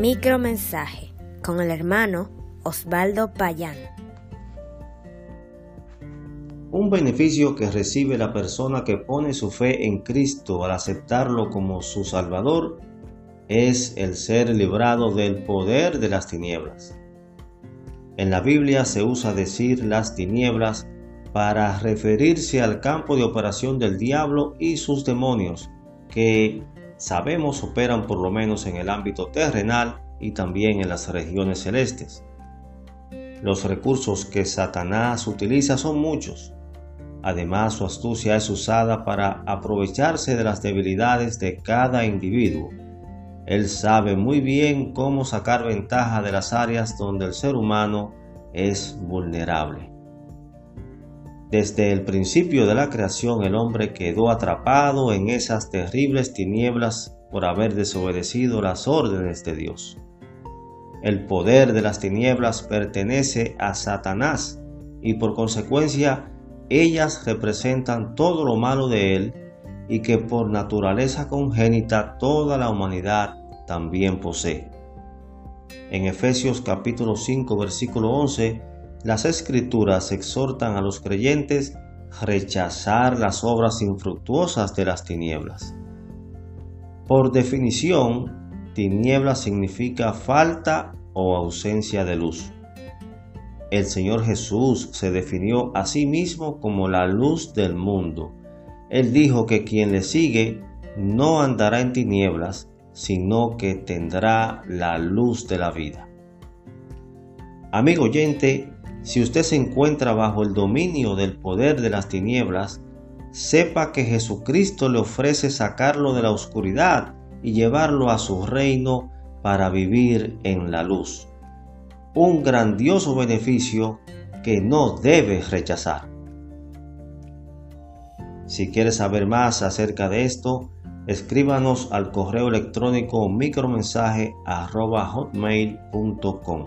Micromensaje con el hermano Osvaldo Payán. Un beneficio que recibe la persona que pone su fe en Cristo al aceptarlo como su Salvador es el ser librado del poder de las tinieblas. En la Biblia se usa decir las tinieblas para referirse al campo de operación del diablo y sus demonios, que sabemos operan por lo menos en el ámbito terrenal y también en las regiones celestes. Los recursos que Satanás utiliza son muchos. Además, su astucia es usada para aprovecharse de las debilidades de cada individuo. Él sabe muy bien cómo sacar ventaja de las áreas donde el ser humano es vulnerable. Desde el principio de la creación el hombre quedó atrapado en esas terribles tinieblas por haber desobedecido las órdenes de Dios. El poder de las tinieblas pertenece a Satanás y por consecuencia ellas representan todo lo malo de él y que por naturaleza congénita toda la humanidad también posee. En Efesios capítulo 5 versículo 11, las escrituras exhortan a los creyentes a rechazar las obras infructuosas de las tinieblas. Por definición, tiniebla significa falta o ausencia de luz. El Señor Jesús se definió a sí mismo como la luz del mundo. Él dijo que quien le sigue no andará en tinieblas, sino que tendrá la luz de la vida. Amigo oyente, si usted se encuentra bajo el dominio del poder de las tinieblas, sepa que Jesucristo le ofrece sacarlo de la oscuridad y llevarlo a su reino para vivir en la luz. Un grandioso beneficio que no debe rechazar. Si quieres saber más acerca de esto, escríbanos al correo electrónico micromensaje hotmail.com.